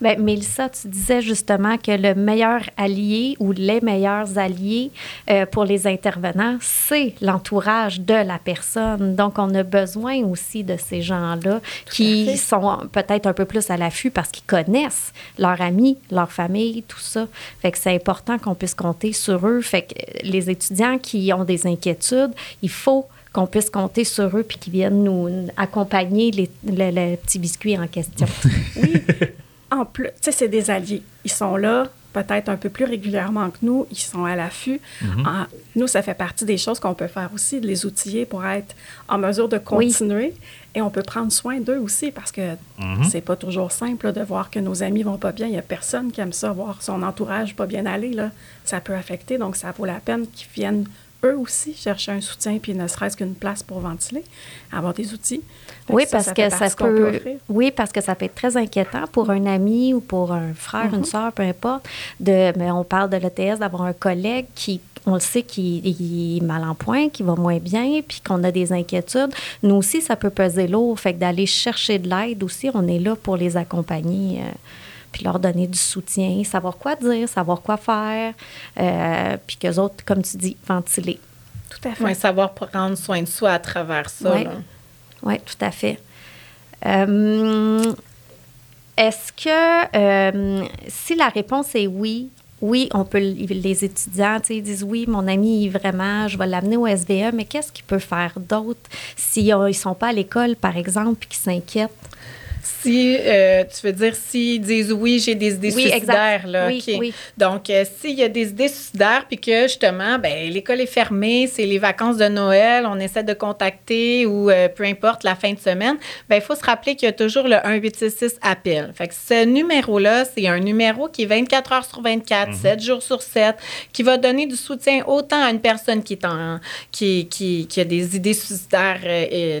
A: Ben, Mélissa, tu disais justement que le meilleur allié ou les meilleurs alliés euh, pour les intervenants, c'est l'entourage de la personne. Donc, on a besoin aussi de ces gens-là qui sont peut-être un peu plus à l'affût parce qu'ils connaissent leurs amis, leur famille, tout ça. Fait que c'est important qu'on puisse compter sur eux. Fait que euh, les étudiants qui ont des inquiétudes, il faut qu'on puisse compter sur eux puis qu'ils viennent nous accompagner les, le, le petit biscuit en question.
D: En plus, tu sais, c'est des alliés. Ils sont là peut-être un peu plus régulièrement que nous. Ils sont à l'affût. En- nous, ça fait partie des choses qu'on peut faire aussi, de les outiller pour être en mesure de continuer. Et on peut prendre soin d'eux aussi parce que
B: Mhm.
D: c'est pas toujours simple là, de voir que nos amis vont pas bien. Il y a personne qui aime ça, voir son entourage pas bien aller. Là. Ça peut affecter. Donc, ça vaut la peine qu'ils viennent eux aussi chercher un soutien, puis ne serait-ce qu'une place pour ventiler, avoir des outils.
A: Oui,
D: ça,
A: parce
D: ça
A: que ça peut. oui, parce que ça peut être très inquiétant pour un ami ou pour un frère,
D: Mm-hmm.
A: une soeur, peu importe. De, mais on parle de l'ETS, d'avoir un collègue qui, on le sait, qui est mal en point, qui va moins bien, puis qu'on a des inquiétudes. Nous aussi, ça peut peser lourd. Fait que d'aller chercher de l'aide aussi, on est là pour les accompagner. euh, puis leur donner du soutien, savoir quoi dire, savoir quoi faire, euh, puis qu'eux autres, comme tu dis, ventiler.
D: Tout à fait.
C: ouais, savoir prendre soin de soi à travers ça.
A: Ouais. Oui, tout à fait. Euh, Est-ce que euh, si la réponse est oui oui, on peut, les étudiants, ils disent oui, mon ami, vraiment, je vais l'amener au SVE, mais qu'est-ce qu'il peut faire d'autre s'ils ne sont pas à l'école, par exemple, et qu'ils s'inquiètent?
C: Si, euh, tu veux dire, s'ils disent oui, j'ai des idées suicidaires, là.
A: Oui, oui.
C: Donc, euh, s'il y a des idées suicidaires, puis que justement, ben, l'école est fermée, c'est les vacances de Noël, on essaie de contacter ou euh, peu importe la fin de semaine, ben, il faut se rappeler qu'il y a toujours le 1866 appel. Fait que ce numéro-là, c'est un numéro qui est 24 heures sur 24, 7 mhm. jours sur 7, qui va donner du soutien autant à une personne qui, est en, qui, qui, qui a des idées suicidaires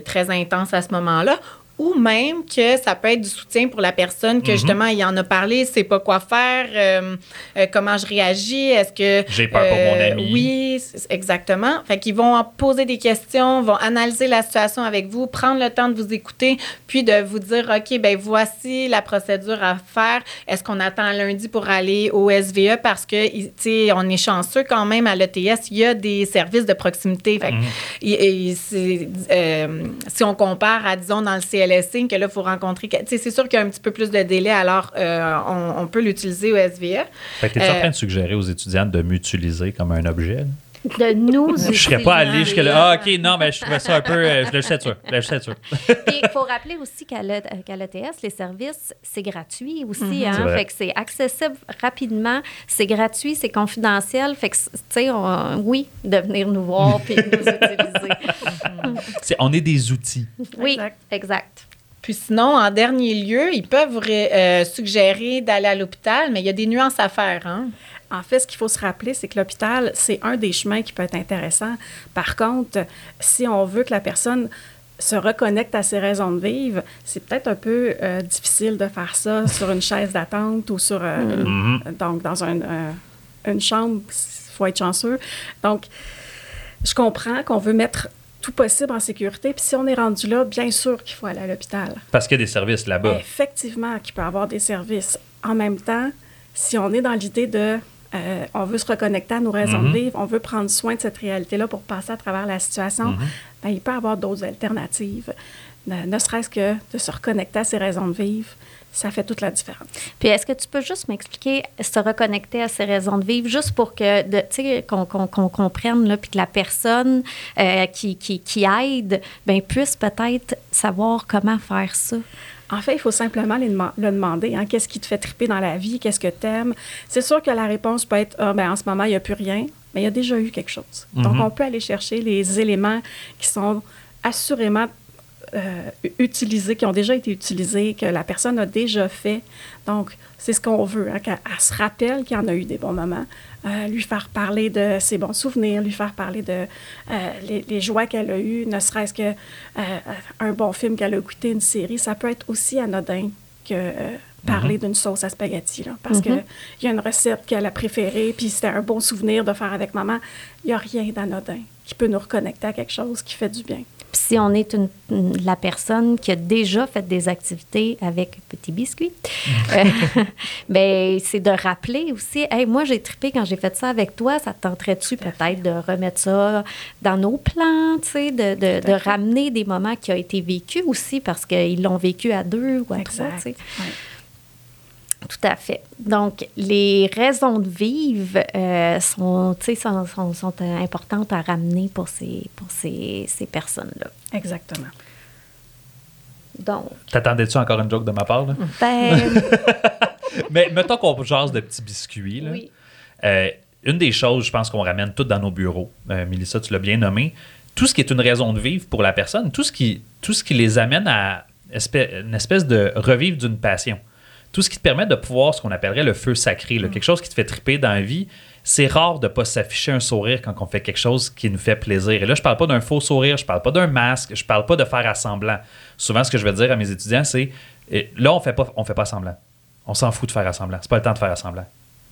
C: très intenses à ce moment-là, ou même que ça peut être du soutien pour la personne que mhm. justement il en a parlé, sait pas quoi faire, euh, euh, comment je réagis, est-ce que
B: j'ai peur pour mon
C: euh,
B: ami.
C: Oui, exactement. Fait qu'ils vont poser des questions, vont analyser la situation avec vous, prendre le temps de vous écouter, puis de vous dire OK, ben voici la procédure à faire. Est-ce qu'on attend lundi pour aller au SVE parce que tu sais on est chanceux quand même à l'ETS, il y a des services de proximité. Fait mhm. si on compare à disons dans le CL les signes que là, il faut rencontrer. C'est sûr qu'il y a un petit peu plus de délai, alors euh, on, peut l'utiliser au SVF.
B: tu es en train de suggérer aux étudiantes de m'utiliser comme un objet?
A: de nous
B: Je serais pas allé jusque là. Ah, OK, non, mais je trouvais ça un peu. Euh, je le sais sûr. Je sais sûr.
A: il faut rappeler aussi qu'à l'ETS, les services, c'est gratuit aussi. Mm-hmm. hein? Fait que c'est accessible rapidement, c'est gratuit, c'est confidentiel. Fait que, tu sais, oui, de venir nous voir puis nous utiliser.
B: On est des outils.
A: Oui, exact.
C: Puis sinon, en dernier lieu, ils peuvent vous euh, suggérer d'aller à l'hôpital, mais il y a des nuances à faire. Hein?
D: En fait, ce qu'il faut se rappeler, c'est que l'hôpital, c'est un des chemins qui peut être intéressant. Par contre, si on veut que la personne se reconnecte à ses raisons de vivre, c'est peut-être un peu euh, difficile de faire ça sur une chaise d'attente ou sur euh, mm-hmm. donc dans une chambre. Il faut être chanceux. Donc, je comprends qu'on veut mettre tout possible en sécurité. Puis si on est rendu là, bien sûr qu'il faut aller à l'hôpital.
B: Parce qu'il y a des services là-bas.
D: Effectivement, qu'il peut y avoir des services. En même temps, si on est dans l'idée de euh, on veut se reconnecter à nos raisons de mhm. vivre, on veut prendre soin de cette réalité-là pour passer à travers la situation, bien, il peut y avoir d'autres alternatives. Ne, serait-ce que de se reconnecter à ses raisons de vivre, ça fait toute la différence.
A: Puis est-ce que tu peux juste m'expliquer se reconnecter à ses raisons de vivre, juste pour que, tu sais, qu'on comprenne, là, puis que la personne euh, qui, qui, qui, aide, ben, puisse peut-être savoir comment faire ça?
D: En fait, il faut simplement le demander. Hein, qu'est-ce qui te fait triper dans la vie? Qu'est-ce que tu aimes? C'est sûr que la réponse peut être ah, ben, en ce moment, il n'y a plus rien, mais il y a déjà eu quelque chose. Donc, mhm. on peut aller chercher les éléments qui sont assurément euh, utilisés, qui ont déjà été utilisés, que la personne a déjà fait. Donc, c'est ce qu'on veut, hein, qu'elle se rappelle qu'il y en a eu des bons moments, euh, lui faire parler de ses bons souvenirs, lui faire parler de euh, les, joies qu'elle a eues, ne serait-ce que un bon film qu'elle a écouté, une série. Ça peut être aussi anodin que parler mhm. d'une sauce à spaghetti, là, parce qu'il mhm. y a une recette qu'elle a préférée, puis c'était un bon souvenir de faire avec maman. Il n'y a rien d'anodin qui peut nous reconnecter à quelque chose qui fait du bien
A: si on est une, la personne qui a déjà fait des activités avec Petit Biscuit, euh, ben, c'est de rappeler aussi, hey, moi j'ai trippé quand j'ai fait ça avec toi, ça te tenterait-tu peut-être de remettre ça dans nos plans, de, de, de ramener des moments qui ont été vécus aussi parce qu'ils l'ont vécu à deux ou à trois. Tout à fait. Donc, les raisons de vivre euh, sont, sont, sont, euh, importantes à ramener pour ces, pour ces, ces personnes-là.
D: Exactement.
A: Donc.
B: T'attendais-tu encore une joke de ma part? Là?
A: Ben...
B: Mais mettons qu'on jase de petits biscuits. Là. Oui. Euh, une des choses, je pense qu'on ramène toutes dans nos bureaux, euh, Mélissa, tu l'as bien nommé, tout ce qui est une raison de vivre pour la personne, tout ce qui, tout ce qui les amène à une espèce de revivre d'une passion tout ce qui te permet de pouvoir ce qu'on appellerait le feu sacré, mm. quelque chose qui te fait triper dans la vie. C'est rare de ne pas s'afficher un sourire quand on fait quelque chose qui nous fait plaisir. Et là, je parle pas d'un faux sourire, je parle pas d'un masque, je parle pas de faire assemblant. Souvent, ce que je vais dire à mes étudiants, c'est là, on fait pas, on fait pas semblant. On s'en fout de faire assemblant. C'est pas le temps de faire assemblant.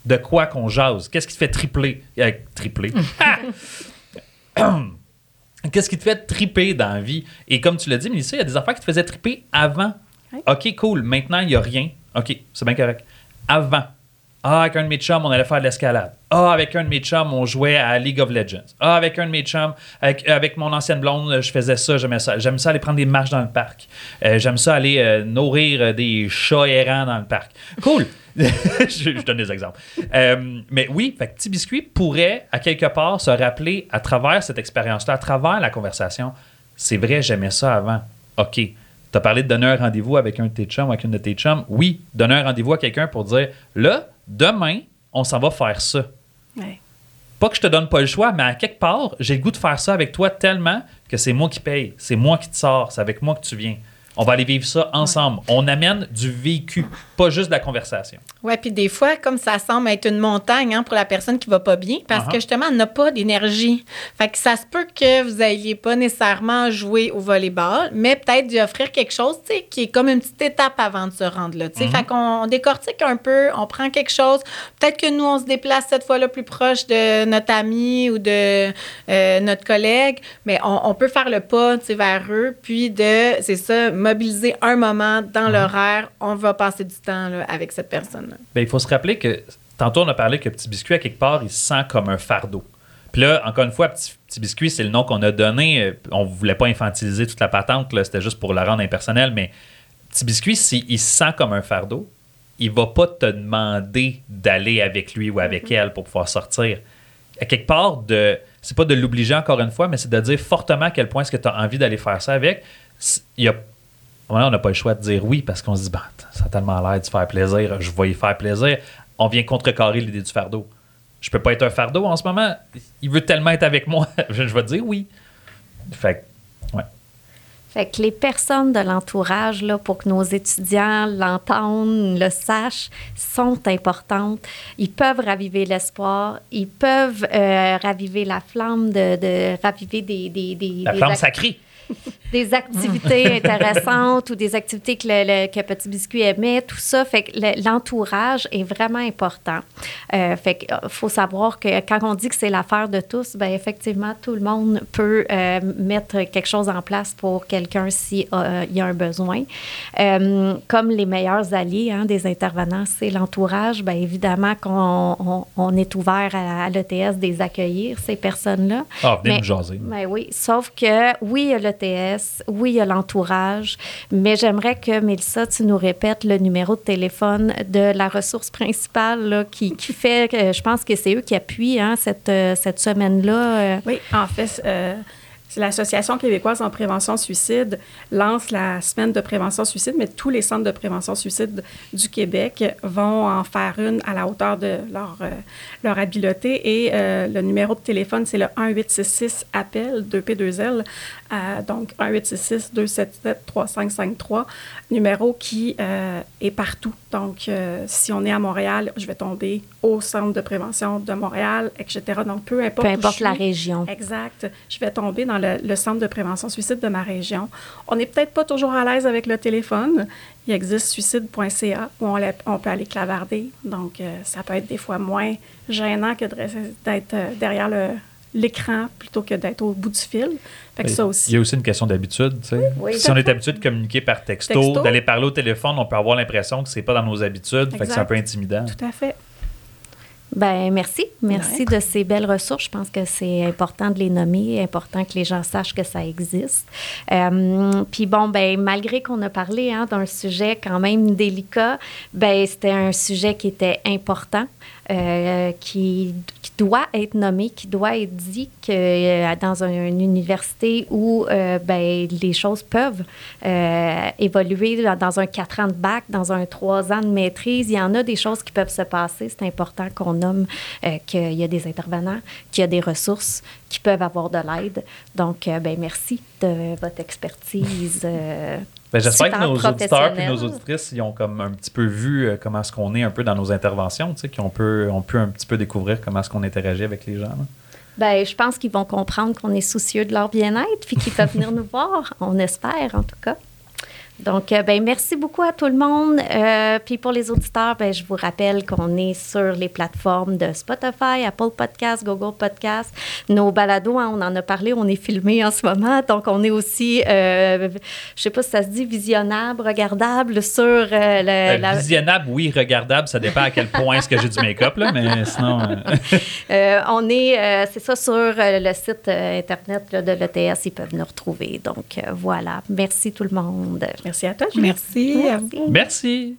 B: De quoi qu'on jase? Qu'est-ce qui te fait tripler? Euh, tripler? Qu'est-ce qui te fait triper dans la vie? Et comme tu l'as dit, Mélissa, il y a des affaires qui te faisaient triper avant. OK, cool. Maintenant, il n'y a rien. OK, c'est bien correct. Avant, ah, avec un de mes chums, on allait faire de l'escalade. Ah, avec un de mes chums, on jouait à League of Legends. Ah, avec un de mes chums, avec, mon ancienne blonde, je faisais ça, j'aimais ça. J'aime ça aller prendre des marches dans le parc. Euh, j'aime ça aller euh, nourrir euh, des chats errants dans le parc. Cool. je, donne des exemples. Mais oui, Petit Biscuit pourrait, à quelque part, se rappeler à travers cette expérience-là, à travers la conversation. C'est vrai, j'aimais ça avant. OK. Tu as parlé de donner un rendez-vous avec un de tes chums ou avec une de tes chums. Oui, donner un rendez-vous à quelqu'un pour dire là, demain, on s'en va faire ça.
D: Ouais.
B: Pas que je te donne pas le choix, mais à quelque part, j'ai le goût de faire ça avec toi tellement que c'est moi qui paye, c'est moi qui te sors, c'est avec moi que tu viens. On va aller vivre ça ensemble. On amène du vécu, pas juste de la conversation.
C: Ouais, puis des fois, comme ça semble être une montagne hein, pour la personne qui va pas bien, parce
B: Uh-huh.
C: que justement, elle n'a pas d'énergie. Fait que ça se peut que vous n'ayez pas nécessairement joué au volleyball, mais peut-être d'y offrir quelque chose, qui est comme une petite étape avant de se rendre là. tu sais. Fait qu'on on décortique un peu, on prend quelque chose. Peut-être que nous, on se déplace cette fois-là plus proche de notre ami ou de euh, notre collègue, mais on, on peut faire le pas, vers eux, puis de, c'est ça, mobiliser un moment dans l'horaire, on va passer du temps là, avec cette personne-là.
B: Ben, il faut se rappeler que tantôt, on a parlé que Petit Biscuit, à quelque part, il se sent comme un fardeau. Puis là, encore une fois, Petit, Petit Biscuit, c'est le nom qu'on a donné. Euh, On ne voulait pas infantiliser toute la patente, là, c'était juste pour le rendre impersonnel, mais Petit Biscuit, s'il se sent comme un fardeau, il va pas te demander d'aller avec lui ou avec elle pour pouvoir sortir. À quelque part, de, c'est pas de l'obliger encore une fois, mais c'est de dire fortement à quel point est-ce que tu as envie d'aller faire ça avec. Il y a on n'a pas le choix de dire oui parce qu'on se dit, bah, ça a tellement l'air de faire plaisir, je vais y faire plaisir. On vient contrecarrer l'idée du fardeau. Je peux pas être un fardeau en ce moment. Il veut tellement être avec moi. je, vais dire oui. Fait que, ouais.
A: Fait que les personnes de l'entourage, là, pour que nos étudiants l'entendent, le sachent, sont importantes. Ils peuvent raviver l'espoir, ils peuvent euh, raviver la flamme, de, de raviver des, des, des,
B: La
A: des
B: flamme
A: ac-
B: sacrée.
A: des activités intéressantes ou des activités que, le, le- que Petit Biscuit aimait, tout ça. Fait que le- l'entourage est vraiment important. Euh, fait qu'il faut savoir que quand on dit que c'est l'affaire de tous, ben effectivement, tout le monde peut euh, mettre quelque chose en place pour quelqu'un s'il y a un besoin. Euh, comme les meilleurs alliés hein, des intervenants, c'est l'entourage. Bien évidemment qu'on on, on est ouvert à, à l'ETS des accueillir, ces personnes-là.
B: Ah, venez
A: Mais-
B: me jaser.
A: ben oui, sauf que oui, l'ETS, oui, il y a l'entourage, mais j'aimerais que, Mélissa, tu nous répètes le numéro de téléphone de la ressource principale qui, fait, je pense que c'est eux qui appuient hein, cette, euh, cette semaine-là. euh.
D: Oui, en fait, euh, l'Association québécoise en prévention suicide lance la semaine de prévention suicide, mais tous les centres de prévention suicide du Québec vont en faire une à la hauteur de leur, euh, leur habileté. Et euh, le numéro de téléphone, c'est le 1866 appel 2P2L. Euh, donc 1866 277 3553, numéro qui est partout. Donc, si on est à Montréal, je vais tomber au centre de prévention de Montréal, etc. Donc, peu importe.
A: Peu
D: où
A: la région.
D: Exact. Je vais tomber dans le, le centre de prévention suicide de ma région. On n'est peut-être pas toujours à l'aise avec le téléphone. Il existe suicide.ca où on, peut aller clavarder. Donc, euh, ça peut être des fois moins gênant que d'être euh, derrière le- l'écran plutôt que d'être au bout du fil. Fait que ça
B: Il y
D: aussi.
B: a aussi une question d'habitude.
A: Oui.
B: si on est habitué de communiquer par texto,
D: Texto.
B: d'aller parler au téléphone, on peut avoir l'impression que c'est pas dans nos habitudes, fait que c'est un peu intimidant.
D: Tout à fait.
A: Ben merci. Merci
D: Ouais.
A: de ces belles ressources. Je pense que c'est important de les nommer, important que les gens sachent que ça existe. Euh, Puis bon, ben malgré qu'on a parlé hein, d'un sujet quand même délicat, ben c'était un sujet qui était important, euh, qui, doit être nommé, qui doit être dit que euh, dans un- une université où euh, ben, les choses peuvent évoluer dans, un quatre ans de bac, dans un trois ans de maîtrise, il y en a des choses qui peuvent se passer. C'est important qu'on nomme qu'il y a des intervenants, qu'il y a des ressources qui peuvent avoir de l'aide. Donc, ben, merci de votre expertise.
B: Ben, J'espère que nos auditeurs et nos auditrices ils ont comme un petit peu vu euh, comment est-ce qu'on est un peu dans nos interventions, tu sais, qu'on peut, on peut un petit peu découvrir comment est-ce qu'on interagit avec les gens. là.
A: Ben, je pense qu'ils vont comprendre qu'on est soucieux de leur bien-être puis qu'ils peuvent venir nous voir. On espère, en tout cas. Donc, euh, ben, merci beaucoup à tout le monde. Euh, puis pour les auditeurs, ben, je vous rappelle qu'on est sur les plateformes de Spotify, Apple Podcasts, Google Podcasts. Nos balados, hein, on en a parlé, on est filmé en ce moment. Donc, on est aussi, euh, je sais pas si ça se dit, visionnable, regardable sur euh, le, la-
B: Visionnable, oui, regardable, ça dépend à quel point est-ce que j'ai du make-up, là, mais sinon.
A: on est, c'est ça, sur le site Internet là, de l'ETS, ils peuvent nous retrouver. Donc, voilà. Merci tout le monde.
D: Merci Merci à toi. Julie.
C: Merci. Merci. À vous.
A: Merci.